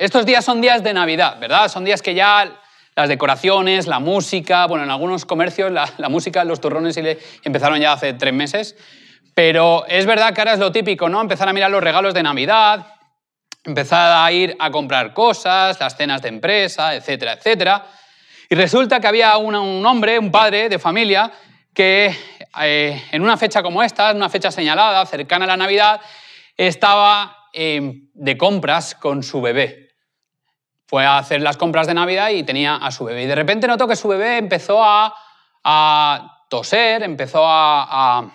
Estos días son días de Navidad, ¿verdad? Son días que ya las decoraciones, la música, bueno, en algunos comercios la, música, los turrones empezaron ya hace tres meses, pero es verdad que ahora es lo típico, ¿no? Empezar a mirar los regalos de Navidad, empezar a ir a comprar cosas, las cenas de empresa, etcétera, etcétera. Y resulta que había un hombre, un padre de familia, que eh, en una fecha como esta, en una fecha señalada, cercana a la Navidad, estaba eh, de compras con su bebé. Fue a hacer las compras de Navidad y tenía a su bebé. Y de repente notó que su bebé empezó a, toser, empezó a,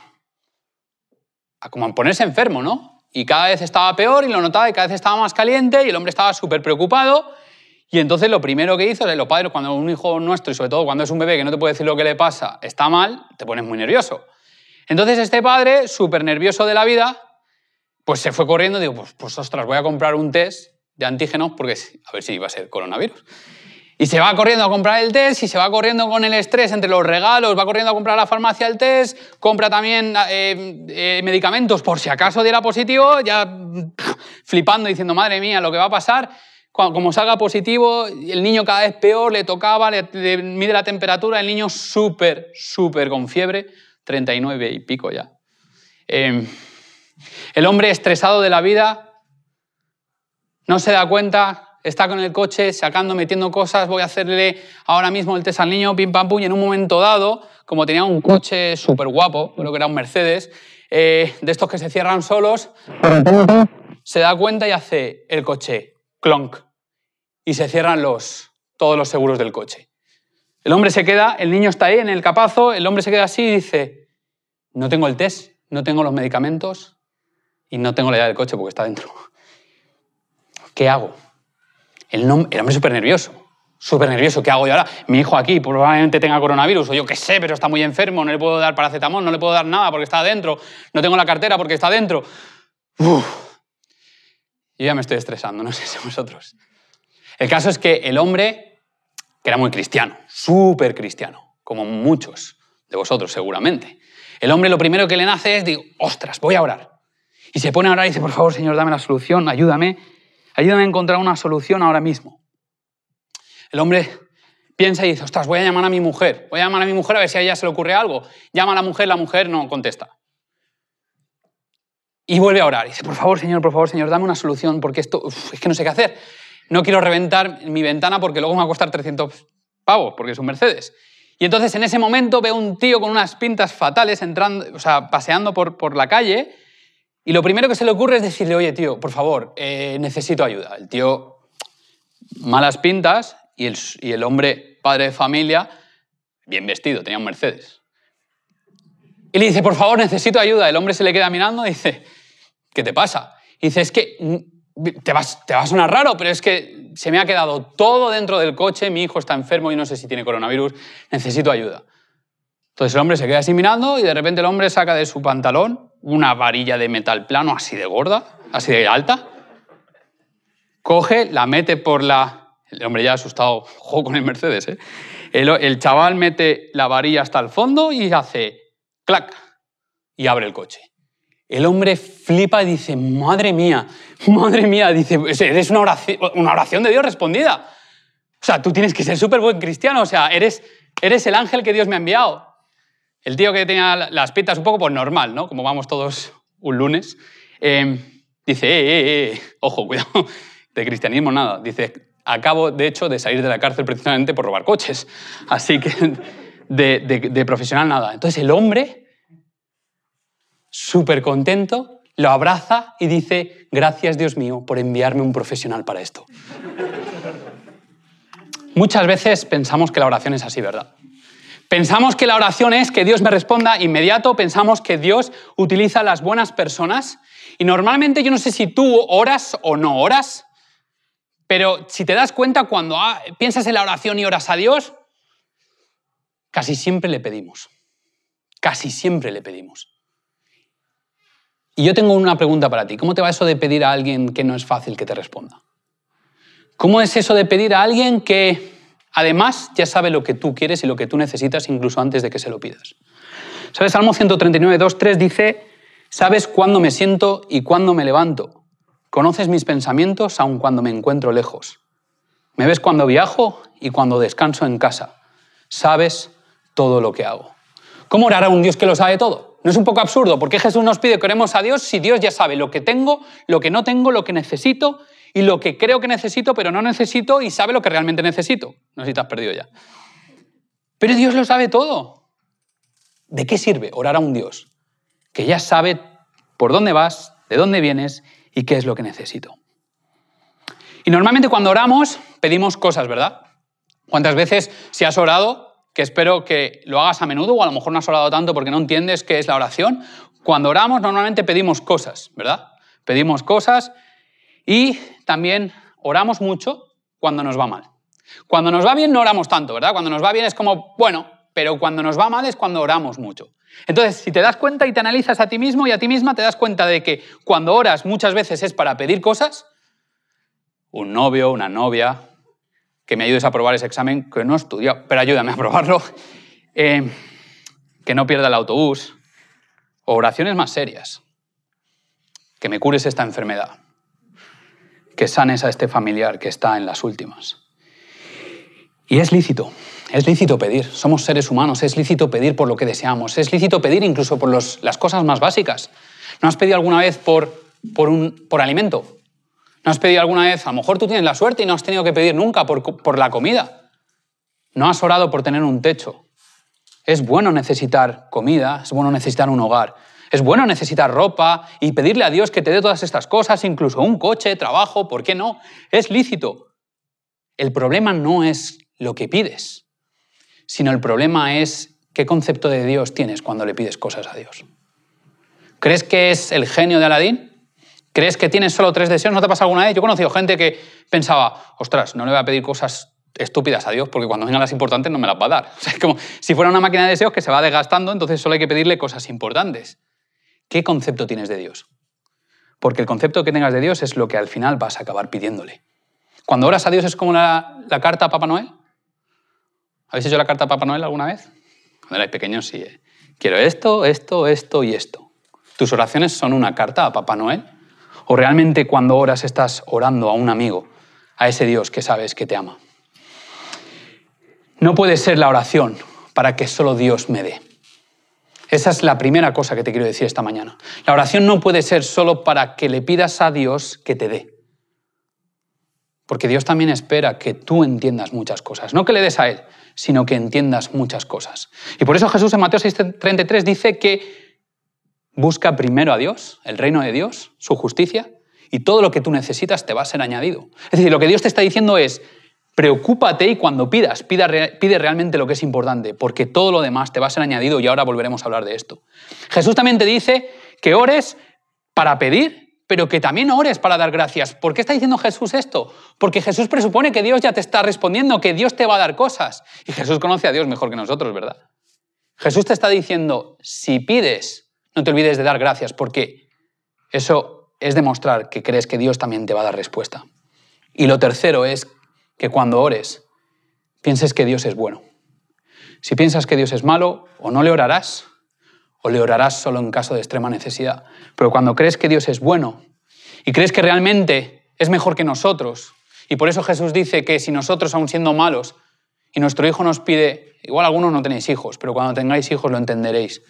como a ponerse enfermo, ¿no? Y cada vez estaba peor y lo notaba y cada vez estaba más caliente y el hombre estaba súper preocupado. Y entonces lo primero que hizo, los padres, cuando un hijo nuestro, y sobre todo cuando es un bebé que no te puede decir lo que le pasa, está mal, te pones muy nervioso. Entonces este padre, súper nervioso de la vida, pues se fue corriendo y digo, pues, pues ostras, voy a comprar un test de antígenos porque a ver si iba a ser coronavirus. Y se va corriendo a comprar el test y se va corriendo con el estrés entre los regalos, va corriendo a comprar a la farmacia el test, compra también eh, eh, medicamentos por si acaso diera positivo, ya flipando diciendo, madre mía, lo que va a pasar. como salga positivo, el niño cada vez peor, le tocaba, le, mide la temperatura, el niño súper, súper con fiebre, 39 y pico ya. Em, el hombre estresado de la vida no se da cuenta, está con el coche sacando, metiendo cosas, voy a hacerle ahora mismo el test al niño, pim pam pum, y en un momento dado, como tenía un coche súper guapo, creo que era un Mercedes, eh, de estos que se cierran solos, se da cuenta y hace el coche clonk y se cierran los, todos los seguros del coche. El hombre se queda, el niño está ahí en el capazo, el hombre se queda así y dice, no tengo el test, no tengo los medicamentos y no tengo la llave del coche porque está dentro. ¿Qué hago? El, hombre es súper nervioso, súper nervioso, ¿qué hago yo ahora? Mi hijo aquí probablemente tenga coronavirus, o yo qué sé, pero está muy enfermo, no le puedo dar paracetamol, no le puedo dar nada porque está adentro, no tengo la cartera porque está adentro. Uf. Yo ya me estoy estresando, no sé si vosotros. El caso es que el hombre, que era muy cristiano, súper cristiano, como muchos de vosotros seguramente, el hombre lo primero que le nace es, digo, ostras, voy a orar. Y se pone a orar y dice, por favor, Señor, dame la solución, ayúdame. Ayúdame a encontrar una solución ahora mismo. El hombre piensa y dice, ostras, voy a llamar a mi mujer, voy a llamar a mi mujer a ver si a ella se le ocurre algo. Llama a la mujer, la mujer no contesta. Y vuelve a orar. Y dice, por favor, Señor, por favor, Señor, dame una solución, porque esto, es que no sé qué hacer. No quiero reventar mi ventana porque luego me va a costar 300 pavos, porque es un Mercedes. Y entonces en ese momento veo un tío con unas pintas fatales entrando, o sea, paseando por, por la calle y lo primero que se le ocurre es decirle, oye, tío, por favor, eh, necesito ayuda. El tío, malas pintas, y el, hombre, padre de familia, bien vestido, tenía un Mercedes. Y le dice, por favor, necesito ayuda. El hombre se le queda mirando y dice, ¿qué te pasa? Y dice, es que mm, te, vas, te va a sonar raro, pero es que se me ha quedado todo dentro del coche, mi hijo está enfermo y no sé si tiene coronavirus, necesito ayuda. Entonces el hombre se queda así mirando y de repente el hombre saca de su pantalón una varilla de metal plano así de gorda, así de alta, coge, la mete por la... El hombre ya asustado, juego con el Mercedes, ¿eh? El, chaval mete la varilla hasta el fondo y hace clac y abre el coche. El hombre flipa y dice, madre mía, madre mía, dice, eres una oración, una oración de Dios respondida. O sea, tú tienes que ser súper buen cristiano, o sea, eres, eres el ángel que Dios me ha enviado. El tío que tenía las pitas un poco pues normal, ¿no? Como vamos todos un lunes, em, dice, eh, eh, eh, ojo, cuidado, de cristianismo nada. Dice, acabo de hecho de salir de la cárcel precisamente por robar coches. Así que de, de profesional nada. Entonces el hombre, súper contento, lo abraza y dice, gracias Dios mío por enviarme un profesional para esto. Muchas veces pensamos que la oración es así, ¿verdad? Pensamos que la oración es que Dios me responda inmediato, pensamos que Dios utiliza las buenas personas y normalmente yo no sé si tú oras o no oras, pero si te das cuenta cuando piensas en la oración y oras a Dios, casi siempre le pedimos, casi siempre le pedimos. Y yo tengo una pregunta para ti, ¿cómo te va eso de pedir a alguien que no es fácil que te responda? ¿Cómo es eso de pedir a alguien que Además, ya sabe lo que tú quieres y lo que tú necesitas incluso antes de que se lo pidas. ¿Sabes? Salmo 139, 2, 3 dice, sabes cuándo me siento y cuándo me levanto. Conoces mis pensamientos aun cuando me encuentro lejos. Me ves cuando viajo y cuando descanso en casa. Sabes todo lo que hago. ¿Cómo orar un Dios que lo sabe todo? ¿No es un poco absurdo? ¿Por qué Jesús nos pide que oremos a Dios si Dios ya sabe lo que tengo, lo que no tengo, lo que necesito y lo que creo que necesito, pero no necesito y sabe lo que realmente necesito? No sé si te has perdido ya. Pero Dios lo sabe todo. ¿De qué sirve orar a un Dios que ya sabe por dónde vas, de dónde vienes y qué es lo que necesito? Y normalmente cuando oramos pedimos cosas, ¿verdad? ¿Cuántas veces si has orado, que espero que lo hagas a menudo, o a lo mejor no has orado tanto porque no entiendes qué es la oración? Cuando oramos normalmente pedimos cosas, ¿verdad? Pedimos cosas y también oramos mucho cuando nos va mal. Cuando nos va bien no oramos tanto, ¿verdad? Cuando nos va bien es como, bueno, pero cuando nos va mal es cuando oramos mucho. Entonces, si te das cuenta y te analizas a ti mismo y a ti misma, te das cuenta de que cuando oras muchas veces es para pedir cosas, un novio, una novia, que me ayudes a aprobar ese examen que no he estudiado, pero ayúdame a aprobarlo, eh, que no pierda el autobús, o oraciones más serias, que me cures esta enfermedad, que sanes a este familiar que está en las últimas. Y es lícito, es lícito pedir, somos seres humanos, es lícito pedir por lo que deseamos, es lícito pedir incluso por las cosas más básicas. ¿No has pedido alguna vez por, por, un, por alimento? ¿No has pedido alguna vez? A lo mejor tú tienes la suerte y no has tenido que pedir nunca por, por la comida. No has orado por tener un techo. Es bueno necesitar comida, es bueno necesitar un hogar, es bueno necesitar ropa y pedirle a Dios que te dé todas estas cosas, incluso un coche, trabajo, ¿por qué no? Es lícito. El problema no es lo que pides, sino el problema es qué concepto de Dios tienes cuando le pides cosas a Dios. ¿Crees que es el genio de Aladín? ¿Crees que tienes solo tres deseos? ¿No te pasa alguna vez? Yo he conocido gente que pensaba, ostras, no le voy a pedir cosas estúpidas a Dios porque cuando vengan las importantes no me las va a dar. Es como si fuera una máquina de deseos que se va desgastando, entonces solo hay que pedirle cosas importantes. ¿Qué concepto tienes de Dios? Porque el concepto que tengas de Dios es lo que al final vas a acabar pidiéndole. Cuando oras a Dios es como la, carta a Papá Noel. ¿Habéis hecho la carta a Papá Noel alguna vez? Cuando erais pequeños, sí. ¿eh? Quiero esto, esto, esto y esto. ¿Tus oraciones son una carta a Papá Noel? ¿O realmente cuando oras estás orando a un amigo, a ese Dios que sabes que te ama? No puede ser la oración para que solo Dios me dé. Esa es la primera cosa que te quiero decir esta mañana. La oración no puede ser solo para que le pidas a Dios que te dé. Porque Dios también espera que tú entiendas muchas cosas. No que le des a Él, sino que entiendas muchas cosas. Y por eso Jesús en Mateo 6:33 dice que Busca primero a Dios, el reino de Dios, su justicia, y todo lo que tú necesitas te va a ser añadido. Es decir, lo que Dios te está diciendo es, preocúpate y cuando pidas, pide realmente lo que es importante, porque todo lo demás te va a ser añadido y ahora volveremos a hablar de esto. Jesús también te dice que ores para pedir, pero que también ores para dar gracias. ¿Por qué está diciendo Jesús esto? Porque Jesús presupone que Dios ya te está respondiendo, que Dios te va a dar cosas. Y Jesús conoce a Dios mejor que nosotros, ¿verdad? Jesús te está diciendo, si pides, no te olvides de dar gracias porque eso es demostrar que crees que Dios también te va a dar respuesta. Y lo tercero es que cuando ores, pienses que Dios es bueno. Si piensas que Dios es malo, o no le orarás, o le orarás solo en caso de extrema necesidad. Pero cuando crees que Dios es bueno y crees que realmente es mejor que nosotros, y por eso Jesús dice que si nosotros, aun siendo malos, y nuestro hijo nos pide, igual algunos no tenéis hijos, pero cuando tengáis hijos lo entenderéis,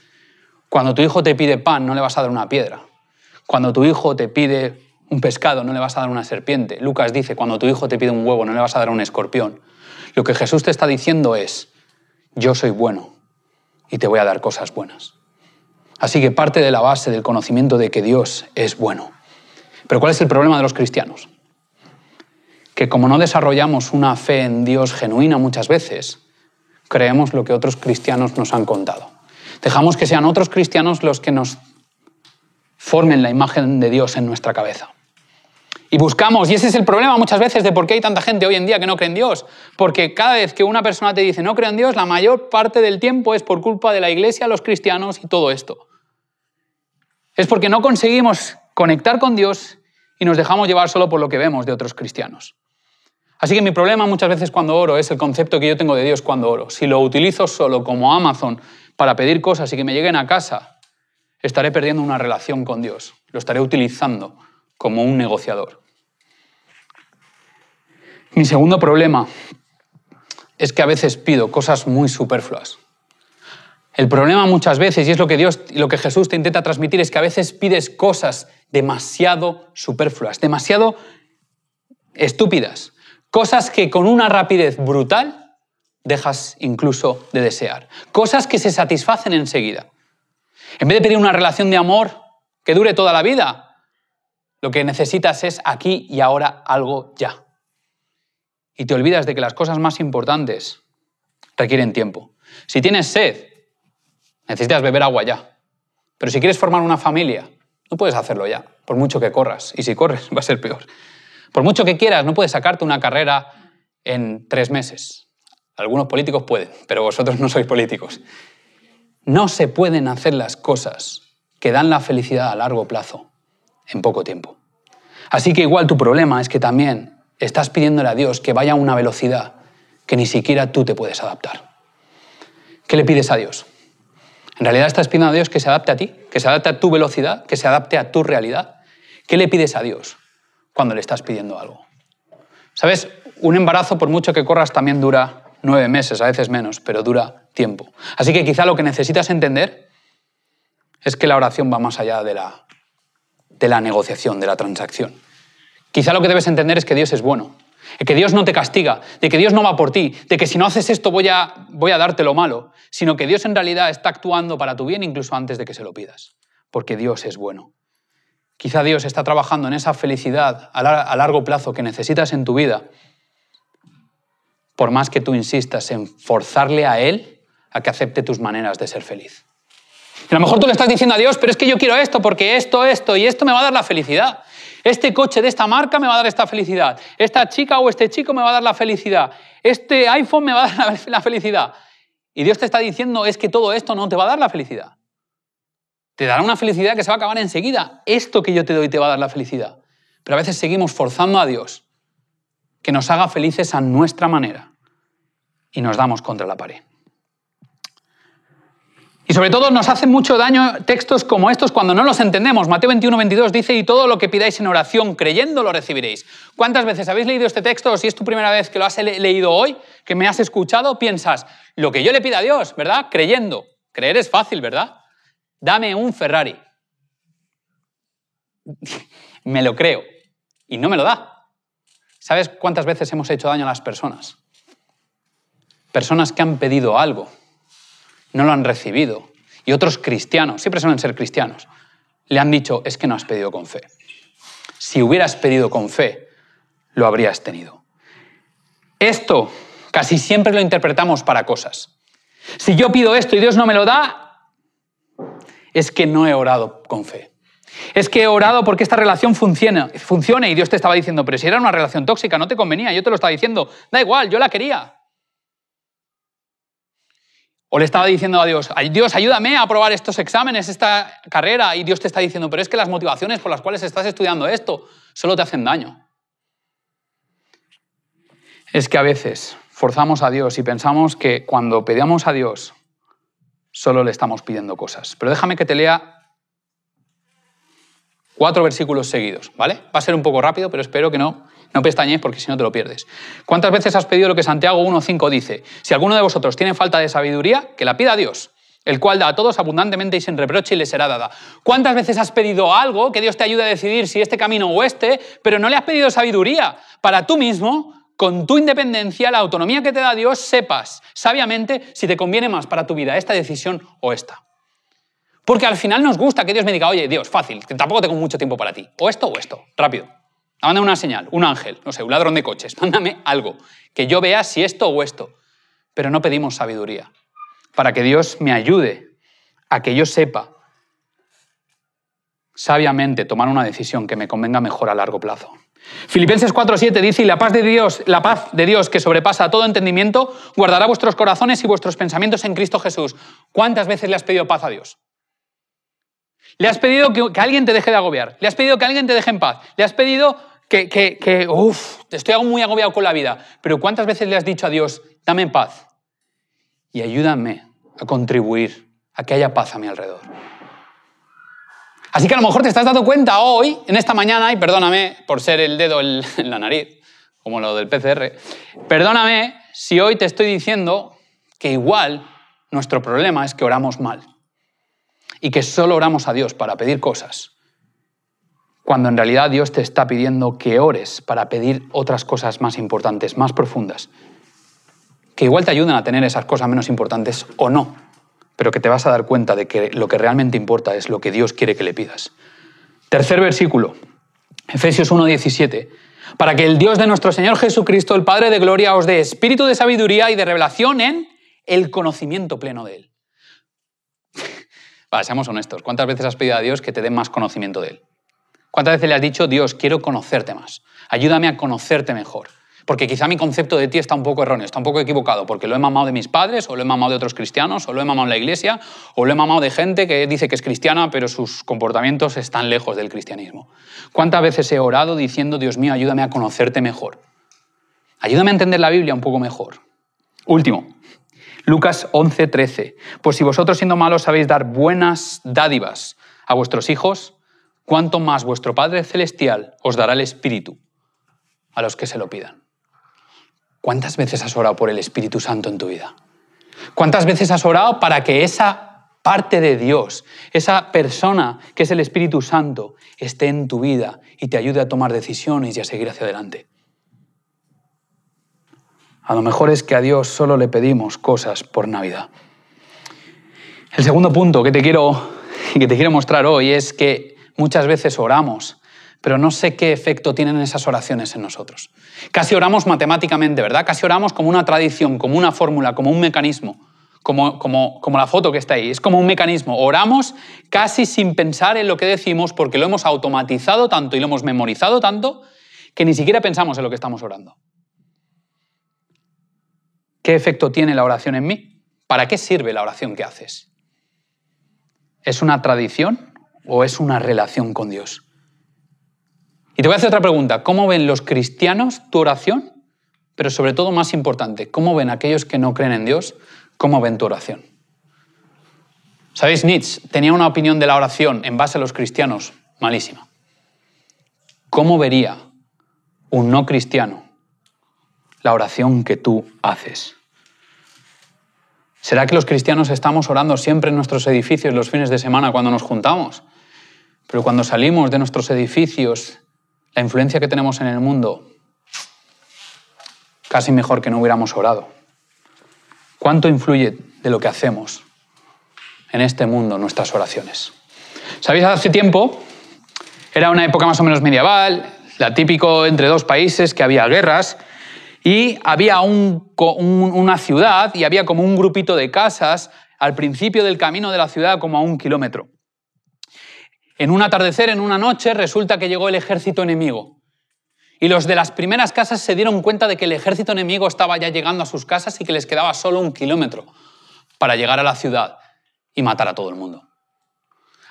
cuando tu hijo te pide pan, no le vas a dar una piedra. Cuando tu hijo te pide un pescado, no le vas a dar una serpiente. Lucas dice, cuando tu hijo te pide un huevo, no le vas a dar un escorpión. Lo que Jesús te está diciendo es, yo soy bueno y te voy a dar cosas buenas. Así que parte de la base del conocimiento de que Dios es bueno. Pero ¿cuál es el problema de los cristianos? Que como no desarrollamos una fe en Dios genuina muchas veces, creemos lo que otros cristianos nos han contado. Dejamos que sean otros cristianos los que nos formen la imagen de Dios en nuestra cabeza. Y buscamos, y ese es el problema muchas veces de por qué hay tanta gente hoy en día que no cree en Dios. Porque cada vez que una persona te dice no creo en Dios, la mayor parte del tiempo es por culpa de la iglesia, los cristianos y todo esto. Es porque no conseguimos conectar con Dios y nos dejamos llevar solo por lo que vemos de otros cristianos. Así que mi problema muchas veces cuando oro es el concepto que yo tengo de Dios cuando oro. Si lo utilizo solo como Amazon para pedir cosas y que me lleguen a casa, estaré perdiendo una relación con Dios. Lo estaré utilizando como un negociador. Mi segundo problema es que a veces pido cosas muy superfluas. El problema muchas veces, y es lo que Dios y lo que Jesús te intenta transmitir, es que a veces pides cosas demasiado superfluas, demasiado estúpidas, cosas que con una rapidez brutal dejas incluso de desear, cosas que se satisfacen enseguida. En vez de pedir una relación de amor que dure toda la vida, lo que necesitas es aquí y ahora algo ya. Y te olvidas de que las cosas más importantes requieren tiempo. Si tienes sed, necesitas beber agua ya. Pero si quieres formar una familia, no puedes hacerlo ya, por mucho que corras. Y si corres, va a ser peor. Por mucho que quieras, no puedes sacarte una carrera en tres meses. Algunos políticos pueden, pero vosotros no sois políticos. No se pueden hacer las cosas que dan la felicidad a largo plazo en poco tiempo. Así que igual tu problema es que también estás pidiéndole a Dios que vaya a una velocidad que ni siquiera tú te puedes adaptar. ¿Qué le pides a Dios? En realidad estás pidiendo a Dios que se adapte a ti, que se adapte a tu velocidad, que se adapte a tu realidad. ¿Qué le pides a Dios cuando le estás pidiendo algo? ¿Sabes? Un embarazo, por mucho que corras, también dura nueve meses, a veces menos, pero dura tiempo. Así que quizá lo que necesitas entender es que la oración va más allá de la, de la negociación, de la transacción. Quizá lo que debes entender es que Dios es bueno, de que Dios no te castiga, de que Dios no va por ti, de que si no haces esto voy a, voy a darte lo malo, sino que Dios en realidad está actuando para tu bien incluso antes de que se lo pidas, porque Dios es bueno. Quizá Dios está trabajando en esa felicidad a largo plazo que necesitas en tu vida por más que tú insistas en forzarle a Él a que acepte tus maneras de ser feliz. a lo mejor tú le estás diciendo a Dios, pero es que yo quiero esto, porque esto, esto y esto me va a dar la felicidad. Este coche de esta marca me va a dar esta felicidad. Esta chica o este chico me va a dar la felicidad. Este iPhone me va a dar la felicidad. Y Dios te está diciendo es que todo esto no te va a dar la felicidad. Te dará una felicidad que se va a acabar enseguida. Esto que yo te doy te va a dar la felicidad. Pero a veces seguimos forzando a Dios que nos haga felices a nuestra manera y nos damos contra la pared. Y sobre todo nos hacen mucho daño textos como estos cuando no los entendemos. Mateo 21, 22 dice, y todo lo que pidáis en oración creyendo lo recibiréis. ¿Cuántas veces habéis leído este texto o si es tu primera vez que lo has leído hoy, que me has escuchado, piensas, lo que yo le pido a Dios, ¿verdad? Creyendo. Creer es fácil, ¿verdad? Dame un Ferrari. me lo creo. Y no me lo da. ¿Sabes cuántas veces hemos hecho daño a las personas? Personas que han pedido algo, no lo han recibido. Y otros cristianos, siempre suelen ser cristianos, le han dicho, es que no has pedido con fe. Si hubieras pedido con fe, lo habrías tenido. Esto casi siempre lo interpretamos para cosas. Si yo pido esto y Dios no me lo da, es que no he orado con fe. Es que he orado porque esta relación funcione, funcione y Dios te estaba diciendo, pero si era una relación tóxica, no te convenía, yo te lo estaba diciendo, da igual, yo la quería. O le estaba diciendo a Dios, Dios, ayúdame a aprobar estos exámenes, esta carrera, y Dios te está diciendo, pero es que las motivaciones por las cuales estás estudiando esto solo te hacen daño. Es que a veces forzamos a Dios y pensamos que cuando pedimos a Dios solo le estamos pidiendo cosas. Pero déjame que te lea Cuatro versículos seguidos, ¿vale? Va a ser un poco rápido, pero espero que no, no pestañéis porque si no te lo pierdes. ¿Cuántas veces has pedido lo que Santiago 1.5 dice? Si alguno de vosotros tiene falta de sabiduría, que la pida a Dios, el cual da a todos abundantemente y sin reproche y le será dada. ¿Cuántas veces has pedido algo que Dios te ayude a decidir si este camino o este, pero no le has pedido sabiduría para tú mismo, con tu independencia, la autonomía que te da Dios, sepas sabiamente si te conviene más para tu vida esta decisión o esta? Porque al final nos gusta que Dios me diga, oye, Dios, fácil, tampoco tengo mucho tiempo para ti. O esto o esto, rápido. Mándame una señal, un ángel, no sé, un ladrón de coches. Mándame algo, que yo vea si esto o esto. Pero no pedimos sabiduría. Para que Dios me ayude a que yo sepa sabiamente tomar una decisión que me convenga mejor a largo plazo. Filipenses 4:7 dice, y la paz de Dios, la paz de Dios que sobrepasa todo entendimiento, guardará vuestros corazones y vuestros pensamientos en Cristo Jesús. ¿Cuántas veces le has pedido paz a Dios? Le has pedido que, alguien te deje de agobiar. Le has pedido que alguien te deje en paz. Le has pedido que, que, que estoy muy agobiado con la vida. Pero ¿cuántas veces le has dicho a Dios, dame en paz? Y ayúdame a contribuir a que haya paz a mi alrededor. Así que a lo mejor te estás dando cuenta hoy, en esta mañana, y perdóname por ser el dedo en la nariz, como lo del PCR, perdóname si hoy te estoy diciendo que igual nuestro problema es que oramos mal y que solo oramos a Dios para pedir cosas, cuando en realidad Dios te está pidiendo que ores para pedir otras cosas más importantes, más profundas, que igual te ayudan a tener esas cosas menos importantes o no, pero que te vas a dar cuenta de que lo que realmente importa es lo que Dios quiere que le pidas. Tercer versículo, Efesios 1:17, para que el Dios de nuestro Señor Jesucristo, el Padre de Gloria, os dé espíritu de sabiduría y de revelación en el conocimiento pleno de Él. Seamos honestos, ¿cuántas veces has pedido a Dios que te dé más conocimiento de Él? ¿Cuántas veces le has dicho, Dios, quiero conocerte más? Ayúdame a conocerte mejor. Porque quizá mi concepto de ti está un poco erróneo, está un poco equivocado, porque lo he mamado de mis padres, o lo he mamado de otros cristianos, o lo he mamado en la iglesia, o lo he mamado de gente que dice que es cristiana, pero sus comportamientos están lejos del cristianismo. ¿Cuántas veces he orado diciendo, Dios mío, ayúdame a conocerte mejor? Ayúdame a entender la Biblia un poco mejor. Último, Lucas 11, 13. Pues si vosotros siendo malos sabéis dar buenas dádivas a vuestros hijos, ¿cuánto más vuestro Padre Celestial os dará el Espíritu a los que se lo pidan? ¿Cuántas veces has orado por el Espíritu Santo en tu vida? ¿Cuántas veces has orado para que esa parte de Dios, esa persona que es el Espíritu Santo, esté en tu vida y te ayude a tomar decisiones y a seguir hacia adelante? A lo mejor es que a Dios solo le pedimos cosas por Navidad. El segundo punto que te quiero, que te quiero mostrar hoy es que muchas veces oramos, pero no sé qué efecto tienen esas oraciones en nosotros. Casi oramos matemáticamente, ¿verdad? Casi oramos como una tradición, como una fórmula, como un mecanismo, como, como, como la foto que está ahí. Es como un mecanismo. Oramos casi sin pensar en lo que decimos porque lo hemos automatizado tanto y lo hemos memorizado tanto que ni siquiera pensamos en lo que estamos orando. ¿Qué efecto tiene la oración en mí? ¿Para qué sirve la oración que haces? ¿Es una tradición o es una relación con Dios? Y te voy a hacer otra pregunta. ¿Cómo ven los cristianos tu oración? Pero sobre todo, más importante, ¿cómo ven aquellos que no creen en Dios? ¿Cómo ven tu oración? ¿Sabéis? Nietzsche tenía una opinión de la oración en base a los cristianos malísima. ¿Cómo vería un no cristiano la oración que tú haces? ¿Será que los cristianos estamos orando siempre en nuestros edificios los fines de semana cuando nos juntamos? Pero cuando salimos de nuestros edificios, la influencia que tenemos en el mundo, casi mejor que no hubiéramos orado. ¿Cuánto influye de lo que hacemos en este mundo nuestras oraciones? ¿Sabéis? Hace tiempo era una época más o menos medieval, la típico entre dos países que había guerras y había una ciudad y había como un grupito de casas al principio del camino de la ciudad como a un kilómetro. En un atardecer, en una noche, resulta que llegó el ejército enemigo. Y los de las primeras casas se dieron cuenta de que el ejército enemigo estaba ya llegando a sus casas y que les quedaba solo un kilómetro para llegar a la ciudad y matar a todo el mundo.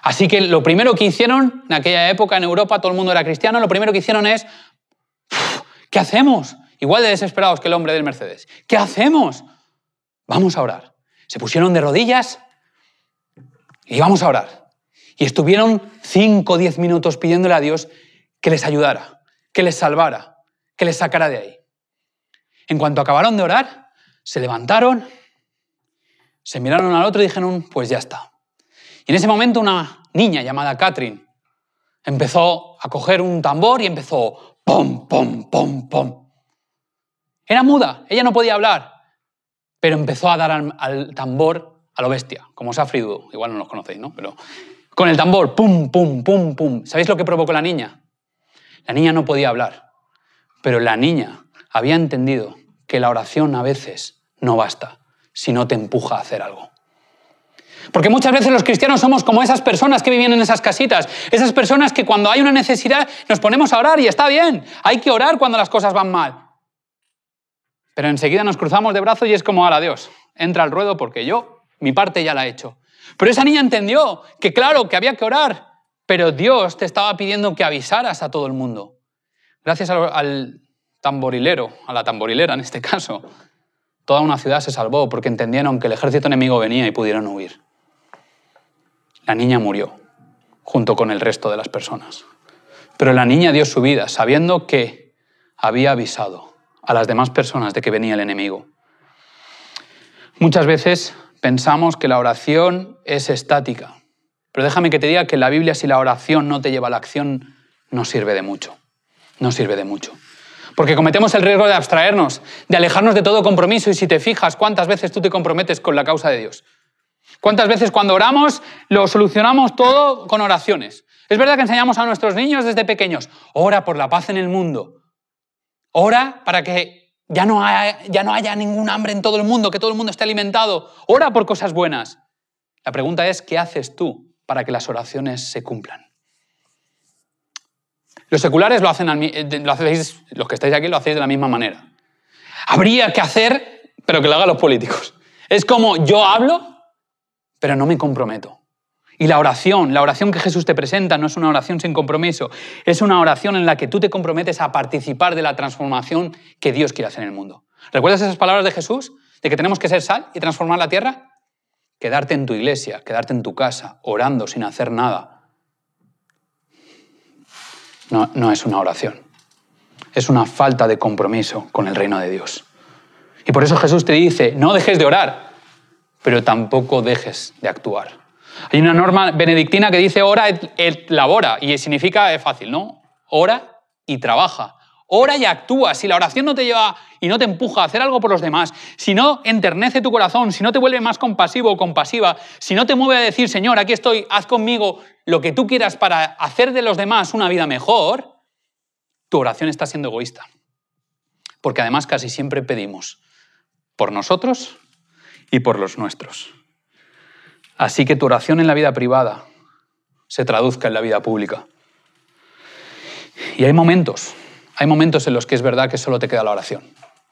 Así que lo primero que hicieron, en aquella época en Europa todo el mundo era cristiano, lo primero que hicieron es, ¿qué hacemos? Igual de desesperados que el hombre del Mercedes. ¿Qué hacemos? Vamos a orar. Se pusieron de rodillas y vamos a orar. Y estuvieron cinco o diez minutos pidiéndole a Dios que les ayudara, que les salvara, que les sacara de ahí. En cuanto acabaron de orar, se levantaron, se miraron al otro y dijeron, pues ya está. Y en ese momento una niña llamada Catherine empezó a coger un tambor y empezó pom, pom, pom, pom. Era muda, ella no podía hablar, pero empezó a dar al, tambor a lo bestia, como Safridu, igual no los conocéis, ¿no? Pero con el tambor, pum, pum, pum, pum. ¿Sabéis lo que provocó la niña? La niña no podía hablar, pero la niña había entendido que la oración a veces no basta si no te empuja a hacer algo. Porque muchas veces los cristianos somos como esas personas que viven en esas casitas, esas personas que cuando hay una necesidad nos ponemos a orar y está bien, hay que orar cuando las cosas van mal. Pero enseguida nos cruzamos de brazos y es como, ahora Dios, entra al ruedo porque yo mi parte ya la he hecho. Pero esa niña entendió que claro, que había que orar, pero Dios te estaba pidiendo que avisaras a todo el mundo. Gracias al, tamborilero, a la tamborilera en este caso, toda una ciudad se salvó porque entendieron que el ejército enemigo venía y pudieron huir. La niña murió junto con el resto de las personas. Pero la niña dio su vida sabiendo que había avisado a las demás personas de que venía el enemigo. Muchas veces pensamos que la oración es estática, pero déjame que te diga que en la Biblia si la oración no te lleva a la acción, no sirve de mucho. No sirve de mucho. Porque cometemos el riesgo de abstraernos, de alejarnos de todo compromiso y si te fijas cuántas veces tú te comprometes con la causa de Dios. ¿Cuántas veces cuando oramos lo solucionamos todo con oraciones? Es verdad que enseñamos a nuestros niños desde pequeños, ora por la paz en el mundo, ora para que ya no, haya, ya no haya ningún hambre en todo el mundo, que todo el mundo esté alimentado, ora por cosas buenas. La pregunta es, ¿qué haces tú para que las oraciones se cumplan? Los seculares lo hacen, eh, lo los que estáis aquí lo hacéis de la misma manera. Habría que hacer, pero que lo hagan los políticos. Es como yo hablo, pero no me comprometo. Y la oración, la oración que Jesús te presenta no es una oración sin compromiso, es una oración en la que tú te comprometes a participar de la transformación que Dios quiere hacer en el mundo. ¿Recuerdas esas palabras de Jesús? De que tenemos que ser sal y transformar la tierra. Quedarte en tu iglesia, quedarte en tu casa, orando sin hacer nada. No, no es una oración. Es una falta de compromiso con el reino de Dios. Y por eso Jesús te dice, no dejes de orar, pero tampoco dejes de actuar. Hay una norma benedictina que dice ora et, labora, y significa, es fácil, ¿no? Ora y trabaja. Ora y actúa. Si la oración no te lleva y no te empuja a hacer algo por los demás, si no enternece tu corazón, si no te vuelve más compasivo o compasiva, si no te mueve a decir, Señor, aquí estoy, haz conmigo lo que tú quieras para hacer de los demás una vida mejor, tu oración está siendo egoísta. Porque además casi siempre pedimos por nosotros y por los nuestros. Así que tu oración en la vida privada se traduzca en la vida pública. Y hay momentos, hay momentos en los que es verdad que solo te queda la oración.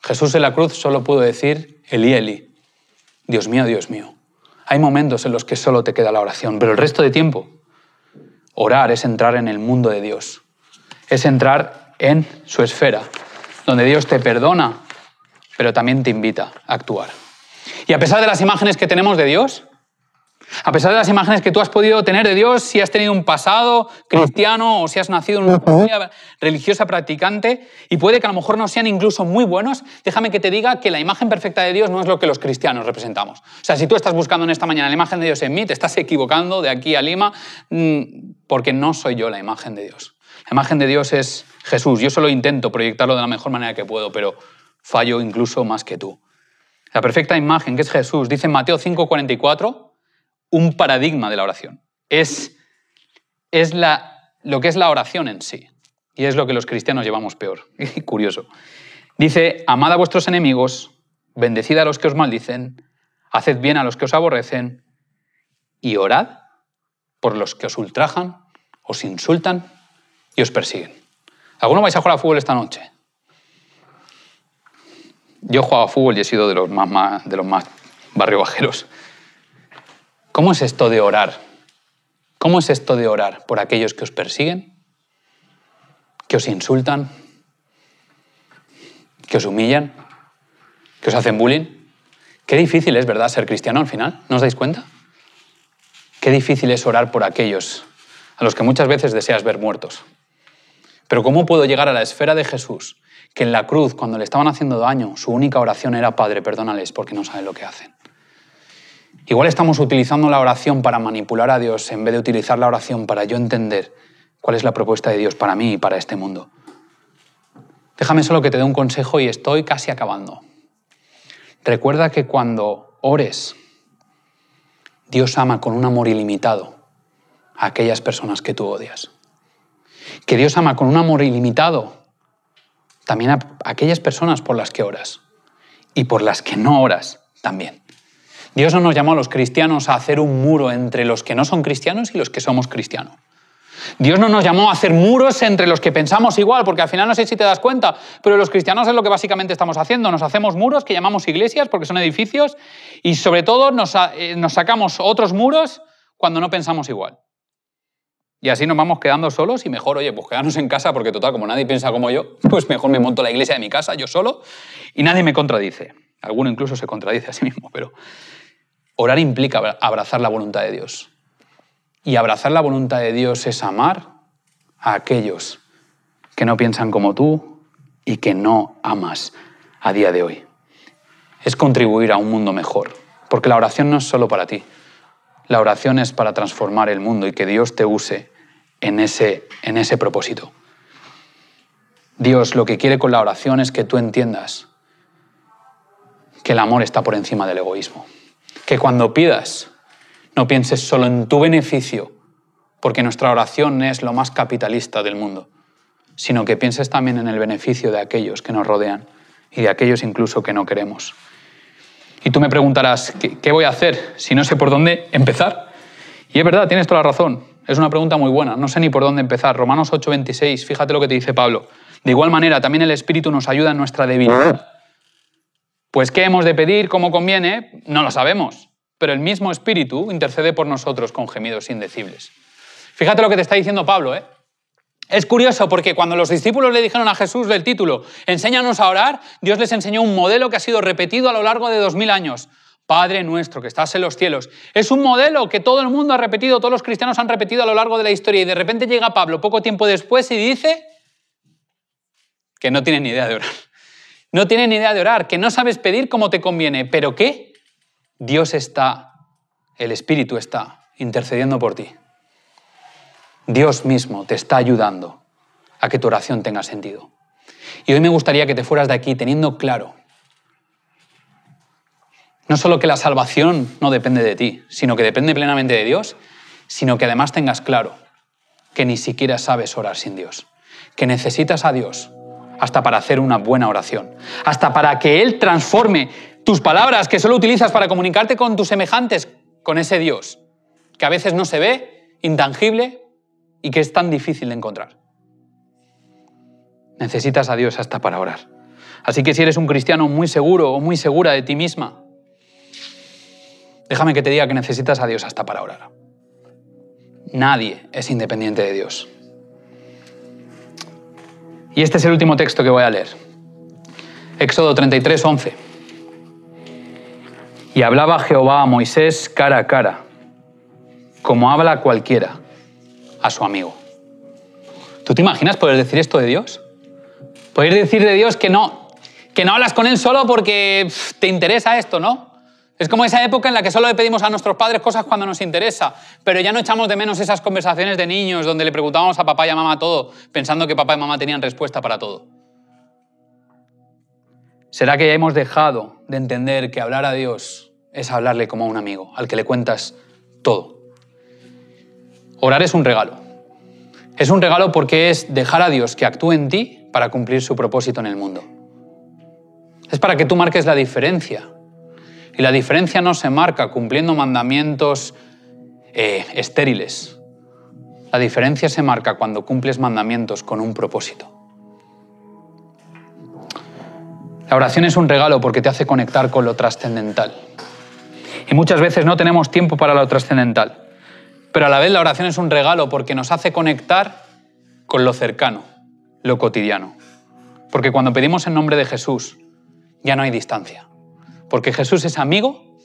Jesús en la cruz solo pudo decir, Eli, Eli, Dios mío, Dios mío. Hay momentos en los que solo te queda la oración, pero el resto de tiempo, orar es entrar en el mundo de Dios, es entrar en su esfera, donde Dios te perdona, pero también te invita a actuar. Y a pesar de las imágenes que tenemos de Dios, a pesar de las imágenes que tú has podido tener de Dios, si has tenido un pasado cristiano o si has nacido en una familia religiosa practicante, y puede que a lo mejor no sean incluso muy buenos, déjame que te diga que la imagen perfecta de Dios no es lo que los cristianos representamos. O sea, si tú estás buscando en esta mañana la imagen de Dios en mí, te estás equivocando de aquí a Lima, mm, porque no soy yo la imagen de Dios. La imagen de Dios es Jesús. Yo solo intento proyectarlo de la mejor manera que puedo, pero fallo incluso más que tú. La perfecta imagen, que es Jesús, dice en Mateo 5:44, un paradigma de la oración. Es, es la, lo que es la oración en sí. Y es lo que los cristianos llevamos peor. Curioso. Dice, amad a vuestros enemigos, bendecid a los que os maldicen, haced bien a los que os aborrecen y orad por los que os ultrajan, os insultan y os persiguen. ¿Alguno vais a jugar a fútbol esta noche? Yo he jugado a fútbol y he sido de los más, de los más barrio bajeros. ¿Cómo es esto de orar? ¿Cómo es esto de orar por aquellos que os persiguen, que os insultan, que os humillan, que os hacen bullying? Qué difícil es, ¿verdad?, ser cristiano al final. ¿No os dais cuenta? Qué difícil es orar por aquellos a los que muchas veces deseas ver muertos. Pero ¿cómo puedo llegar a la esfera de Jesús, que en la cruz, cuando le estaban haciendo daño, su única oración era, Padre, perdónales porque no saben lo que hacen? Igual estamos utilizando la oración para manipular a Dios en vez de utilizar la oración para yo entender cuál es la propuesta de Dios para mí y para este mundo. Déjame solo que te dé un consejo y estoy casi acabando. Recuerda que cuando ores, Dios ama con un amor ilimitado a aquellas personas que tú odias. Que Dios ama con un amor ilimitado también a aquellas personas por las que oras y por las que no oras también. Dios no nos llamó a los cristianos a hacer un muro entre los que no son cristianos y los que somos cristianos. Dios no nos llamó a hacer muros entre los que pensamos igual, porque al final no sé si te das cuenta, pero los cristianos es lo que básicamente estamos haciendo. Nos hacemos muros que llamamos iglesias porque son edificios y sobre todo nos, eh, nos sacamos otros muros cuando no pensamos igual. Y así nos vamos quedando solos y mejor, oye, pues quedarnos en casa porque total, como nadie piensa como yo, pues mejor me monto la iglesia de mi casa yo solo y nadie me contradice. Alguno incluso se contradice a sí mismo, pero Orar implica abrazar la voluntad de Dios. Y abrazar la voluntad de Dios es amar a aquellos que no piensan como tú y que no amas a día de hoy. Es contribuir a un mundo mejor, porque la oración no es solo para ti. La oración es para transformar el mundo y que Dios te use en ese, en ese propósito. Dios lo que quiere con la oración es que tú entiendas que el amor está por encima del egoísmo. Que cuando pidas, no pienses solo en tu beneficio, porque nuestra oración es lo más capitalista del mundo, sino que pienses también en el beneficio de aquellos que nos rodean y de aquellos incluso que no queremos. Y tú me preguntarás, ¿qué, voy a hacer si no sé por dónde empezar? Y es verdad, tienes toda la razón. Es una pregunta muy buena. No sé ni por dónde empezar. Romanos 8:26, fíjate lo que te dice Pablo. De igual manera, también el Espíritu nos ayuda en nuestra debilidad. Pues qué hemos de pedir, cómo conviene, no lo sabemos, pero el mismo Espíritu intercede por nosotros con gemidos indecibles. Fíjate lo que te está diciendo Pablo, ¿eh? Es curioso porque cuando los discípulos le dijeron a Jesús del título, enséñanos a orar, Dios les enseñó un modelo que ha sido repetido a lo largo de dos mil años. Padre nuestro que estás en los cielos. Es un modelo que todo el mundo ha repetido, todos los cristianos han repetido a lo largo de la historia y de repente llega Pablo poco tiempo después y dice que no tiene ni idea de orar. No tienes ni idea de orar, que no sabes pedir como te conviene, pero ¿qué? Dios está, el Espíritu está intercediendo por ti. Dios mismo te está ayudando a que tu oración tenga sentido. Y hoy me gustaría que te fueras de aquí teniendo claro no solo que la salvación no depende de ti, sino que depende plenamente de Dios, sino que además tengas claro que ni siquiera sabes orar sin Dios, que necesitas a Dios hasta para hacer una buena oración, hasta para que Él transforme tus palabras que solo utilizas para comunicarte con tus semejantes, con ese Dios, que a veces no se ve, intangible y que es tan difícil de encontrar. Necesitas a Dios hasta para orar. Así que si eres un cristiano muy seguro o muy segura de ti misma, déjame que te diga que necesitas a Dios hasta para orar. Nadie es independiente de Dios. Y este es el último texto que voy a leer. Éxodo 33, 11. Y hablaba Jehová a Moisés cara a cara, como habla cualquiera a su amigo. ¿Tú te imaginas poder decir esto de Dios? Poder decir de Dios que no, que no hablas con Él solo porque te interesa esto, ¿no? Es como esa época en la que solo le pedimos a nuestros padres cosas cuando nos interesa, pero ya no echamos de menos esas conversaciones de niños donde le preguntábamos a papá y a mamá todo, pensando que papá y mamá tenían respuesta para todo. ¿Será que ya hemos dejado de entender que hablar a Dios es hablarle como a un amigo, al que le cuentas todo? Orar es un regalo. Es un regalo porque es dejar a Dios que actúe en ti para cumplir su propósito en el mundo. Es para que tú marques la diferencia y la diferencia no se marca cumpliendo mandamientos eh, estériles. La diferencia se marca cuando cumples mandamientos con un propósito. La oración es un regalo porque te hace conectar con lo trascendental. Y muchas veces no tenemos tiempo para lo trascendental. Pero a la vez la oración es un regalo porque nos hace conectar con lo cercano, lo cotidiano. Porque cuando pedimos en nombre de Jesús, ya no hay distancia. Porque Jesús es amigo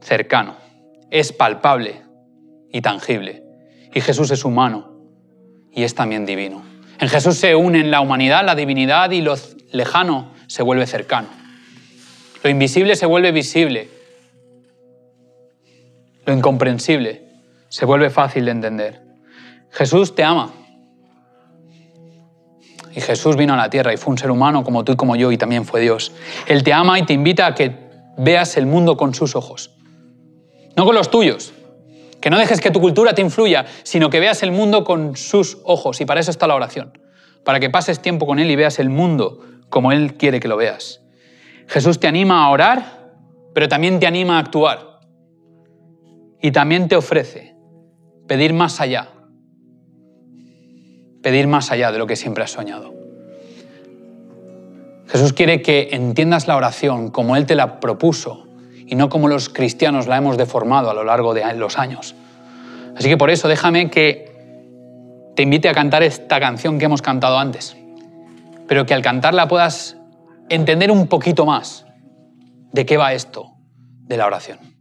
cercano, es palpable y tangible. Y Jesús es humano y es también divino. En Jesús se unen la humanidad, la divinidad y lo lejano se vuelve cercano. Lo invisible se vuelve visible. Lo incomprensible se vuelve fácil de entender. Jesús te ama y Jesús vino a la tierra y fue un ser humano como tú y como yo y también fue Dios. Él te ama y te invita a que veas el mundo con sus ojos, no con los tuyos. Que no dejes que tu cultura te influya, sino que veas el mundo con sus ojos. Y para eso está la oración. Para que pases tiempo con Él y veas el mundo como Él quiere que lo veas. Jesús te anima a orar, pero también te anima a actuar. Y también te ofrece pedir más allá, pedir más allá de lo que siempre has soñado. Jesús quiere que entiendas la oración como Él te la propuso y no como los cristianos la hemos deformado a lo largo de los años. Así que por eso déjame que te invite a cantar esta canción que hemos cantado antes, pero que al cantarla puedas entender un poquito más de qué va esto de la oración.